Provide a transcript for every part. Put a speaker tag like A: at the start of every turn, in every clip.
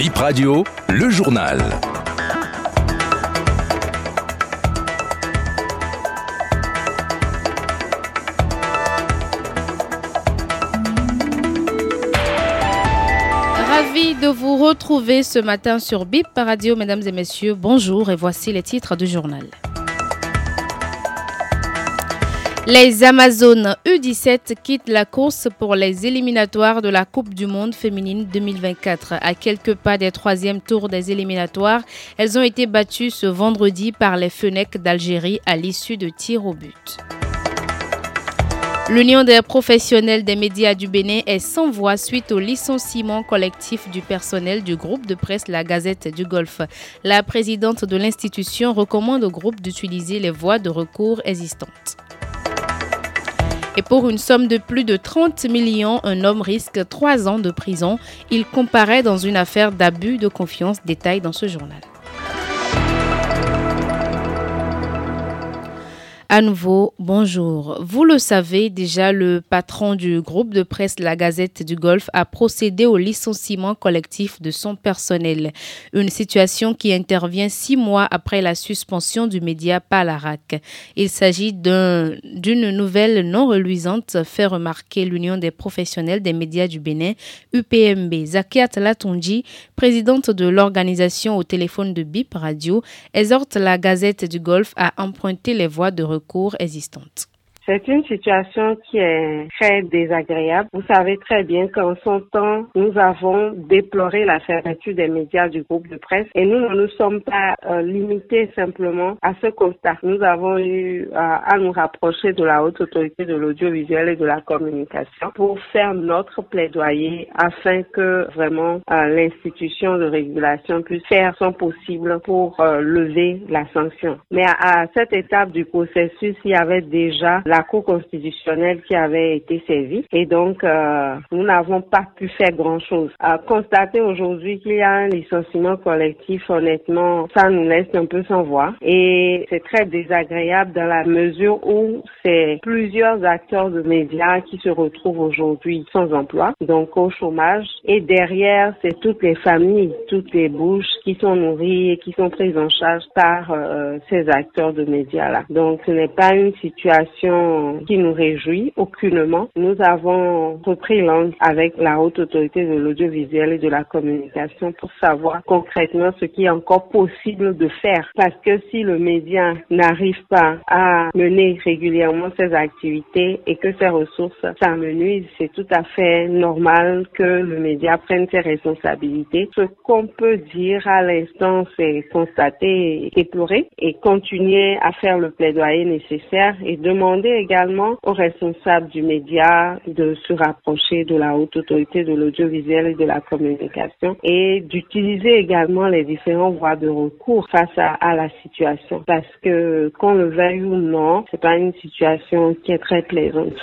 A: Bip Radio, le journal.
B: Ravi de vous retrouver ce matin sur Bip Radio, mesdames et messieurs. Bonjour et voici les titres du journal. Les Amazones U17 quittent la course pour les éliminatoires de la Coupe du Monde féminine 2024. À quelques pas des troisièmes tours des éliminatoires, elles ont été battues ce vendredi par les Fenech d'Algérie à l'issue de tirs au but. L'Union des professionnels des médias du Bénin est sans voix suite au licenciement collectif du personnel du groupe de presse La Gazette du Golfe. La présidente de l'institution recommande au groupe d'utiliser les voies de recours existantes. Et pour une somme de plus de 30 millions, un homme risque trois ans de prison. Il comparaît dans une affaire d'abus de confiance. Détail dans ce journal. À nouveau, bonjour. Vous le savez déjà, le patron du groupe de presse La Gazette du Golfe a procédé au licenciement collectif de son personnel. Une situation qui intervient six mois après la suspension du média Palarac. Il s'agit d'une nouvelle non reluisante, fait remarquer l'Union des professionnels des médias du Bénin, UPMB. Zakiat Latonji, présidente de l'organisation au téléphone de BIP Radio, exhorte La Gazette du Golfe à emprunter les voies de recours existantes.
C: C'est une situation qui est très désagréable. Vous savez très bien qu'en son temps, nous avons déploré la fermeture des médias du groupe de presse et nous ne nous sommes pas euh, limités simplement à ce constat. Nous avons eu euh, à nous rapprocher de la haute autorité de l'audiovisuel et de la communication pour faire notre plaidoyer afin que vraiment euh, l'institution de régulation puisse faire son possible pour lever la sanction. Mais à, à cette étape du processus, il y avait déjà la Cour constitutionnelle qui avait été saisie et donc euh, nous n'avons pas pu faire grand-chose. Constater aujourd'hui qu'il y a un licenciement collectif, honnêtement, ça nous laisse un peu sans voix et c'est très désagréable dans la mesure où c'est plusieurs acteurs de médias qui se retrouvent aujourd'hui sans emploi, donc au chômage et derrière c'est toutes les familles, toutes les bouches qui sont nourries et qui sont prises en charge par euh, ces acteurs de médias-là. Donc ce n'est pas une situation qui nous réjouit aucunement. Nous avons repris langue avec la haute autorité de l'audiovisuel et de la communication pour savoir concrètement ce qui est encore possible de faire. Parce que si le média n'arrive pas à mener régulièrement ses activités et que ses ressources s'amenuisent, c'est tout à fait normal que le média prenne ses responsabilités. Ce qu'on peut dire à l'instant, c'est constater, déplorer et continuer à faire le plaidoyer nécessaire et demander également aux responsables du média de se rapprocher de la haute autorité de l'audiovisuel et de la communication et d'utiliser également les différentes voies de recours face à, à la situation parce que qu'on le veuille ou non, c'est pas une situation qui est très plaisante.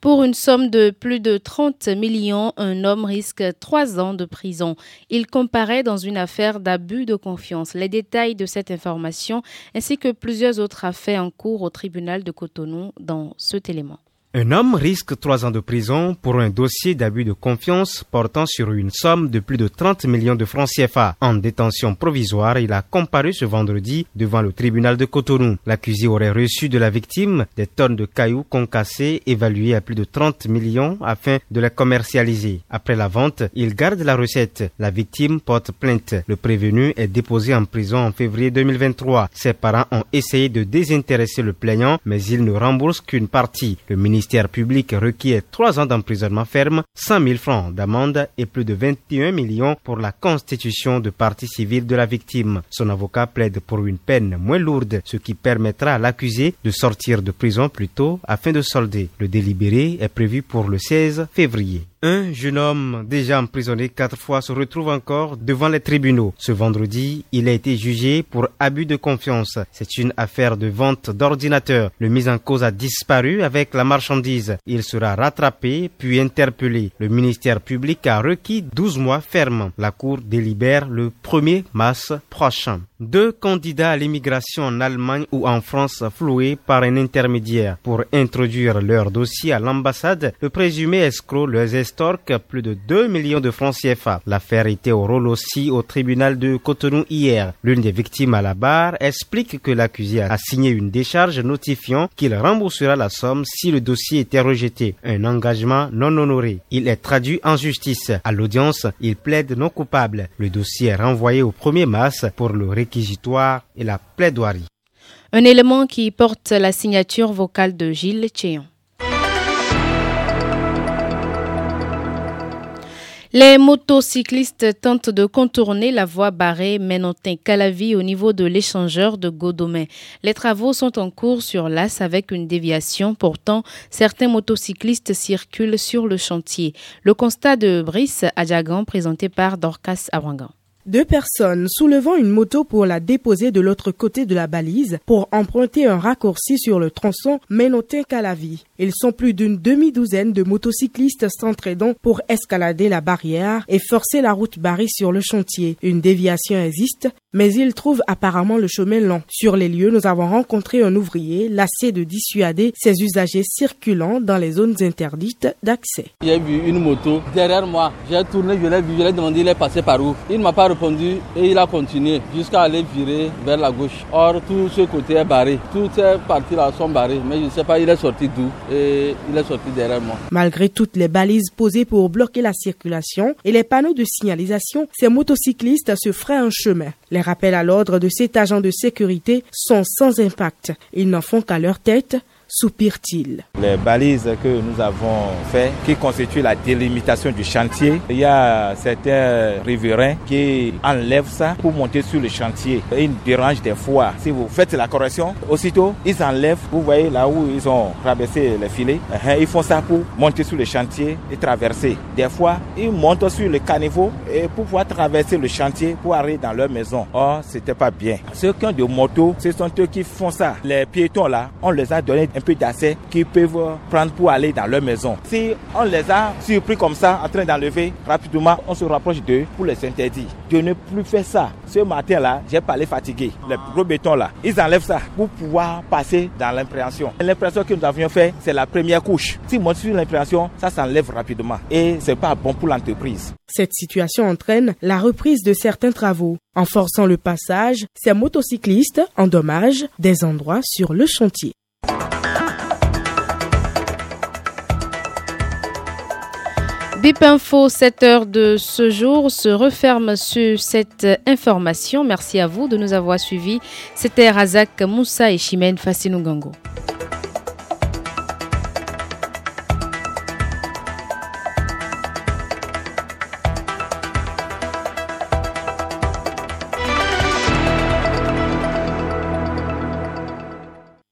B: Pour une somme de plus de 30 millions, un homme risque trois ans de prison. Il comparaît dans une affaire d'abus de confiance. Les détails de cette information ainsi que plusieurs autres affaires en cours au tribunal de Cotonou dans cet élément.
D: Un homme risque trois ans de prison pour un dossier d'abus de confiance portant sur une somme de plus de 30 millions de francs CFA. En détention provisoire, il a comparu ce vendredi devant le tribunal de Cotonou. L'accusé aurait reçu de la victime des tonnes de cailloux concassés évalués à plus de 30 millions afin de les commercialiser. Après la vente, il garde la recette. La victime porte plainte. Le prévenu est déposé en prison en février 2023. Ses parents ont essayé de désintéresser le plaignant, mais il ne rembourse qu'une partie. Ministère public requiert trois ans d'emprisonnement ferme, 100 000 francs d'amende et plus de 21 millions pour la constitution de partie civile de la victime. Son avocat plaide pour une peine moins lourde, ce qui permettra à l'accusé de sortir de prison plus tôt afin de solder. Le délibéré est prévu pour le 16 février. Un jeune homme déjà emprisonné quatre fois se retrouve encore devant les tribunaux. Ce vendredi, il a été jugé pour abus de confiance. C'est une affaire de vente d'ordinateurs. Le mis en cause a disparu avec la marchandise. Il sera rattrapé puis interpellé. Le ministère public a requis 12 mois ferme. La Cour délibère le 1er mars prochain. Deux candidats à l'immigration en Allemagne ou en France floués par un intermédiaire. Pour introduire leur dossier à l'ambassade, le présumé escroc plus de 2 millions de francs CFA. L'affaire était au rôle aussi au tribunal de Cotonou hier. L'une des victimes à la barre explique que l'accusé a signé une décharge notifiant qu'il remboursera la somme si le dossier était rejeté. Un engagement non honoré. Il est traduit en justice. À l'audience, il plaide non coupable. Le dossier est renvoyé au 1er mars pour le réquisitoire et la plaidoirie.
B: Un élément qui porte la signature vocale de Gilles Tchéon. Les motocyclistes tentent de contourner la voie barrée Ménontin-Calavi au niveau de l'échangeur de Godomé. Les travaux sont en cours sur l'As avec une déviation. Pourtant, certains motocyclistes circulent sur le chantier. Le constat de Brice Adjagan présenté par Dorcas Awangan.
E: Deux personnes soulevant une moto pour la déposer de l'autre côté de la balise pour emprunter un raccourci sur le tronçon Ménotin-Calavi. Ils sont plus d'une demi-douzaine de motocyclistes s'entraidant pour escalader la barrière et forcer la route barrée sur le chantier. Une déviation existe, mais ils trouvent apparemment le chemin lent. Sur les lieux, nous avons rencontré un ouvrier lassé de dissuader ses usagers circulant dans les zones interdites d'accès.
F: A vu une moto derrière moi. J'ai tourné, je l'ai vu, je l'ai demandé, il est passé par où? Il m'a pas et il a continué jusqu'à aller virer vers la gauche. Or, tout ce côté est barré. Toutes ces parties-là sont barrées, mais je ne sais pas, il est sorti d'où et il est sorti derrière moi.
E: Malgré toutes les balises posées pour bloquer la circulation et les panneaux de signalisation, ces motocyclistes se feraient un chemin. Les rappels à l'ordre de cet agent de sécurité sont sans impact. Ils n'en font qu'à leur tête soupire-t-il.
G: Les balises que nous avons faites, qui constituent la délimitation du chantier, il y a certains riverains qui enlèvent ça pour monter sur le chantier. Ils dérangent des fois. Si vous faites la correction, aussitôt, ils enlèvent. Vous voyez là où ils ont traversé les filets. Uh-huh. Ils font ça pour monter sur le chantier et traverser. Des fois, ils montent sur le caniveau et pour pouvoir traverser le chantier pour arriver dans leur maison. Oh, c'était pas bien. Ceux qui ont des motos, ce sont eux qui font ça. Les piétons là, on les a donné un peu d'assez qu'ils peuvent prendre pour aller dans leur maison. Si on les a surpris comme ça, en train d'enlever, rapidement, on se rapproche d'eux pour les interdire. De ne plus faire ça. Ce matin-là, j'ai parlé fatigué. Les gros bétons là, ils enlèvent ça pour pouvoir passer dans l'impréhension. L'impréhension que nous avions fait, c'est la première couche. Si on sur l'impréhension, ça s'enlève rapidement. Et c'est pas bon pour l'entreprise.
E: Cette situation entraîne la reprise de certains travaux. En forçant le passage, ces motocyclistes endommagent des endroits sur le chantier.
B: Bip Info, 7 heures de ce jour se referme sur cette information. Merci à vous de nous avoir suivis. C'était Razak Moussa et Chimène Fassinou.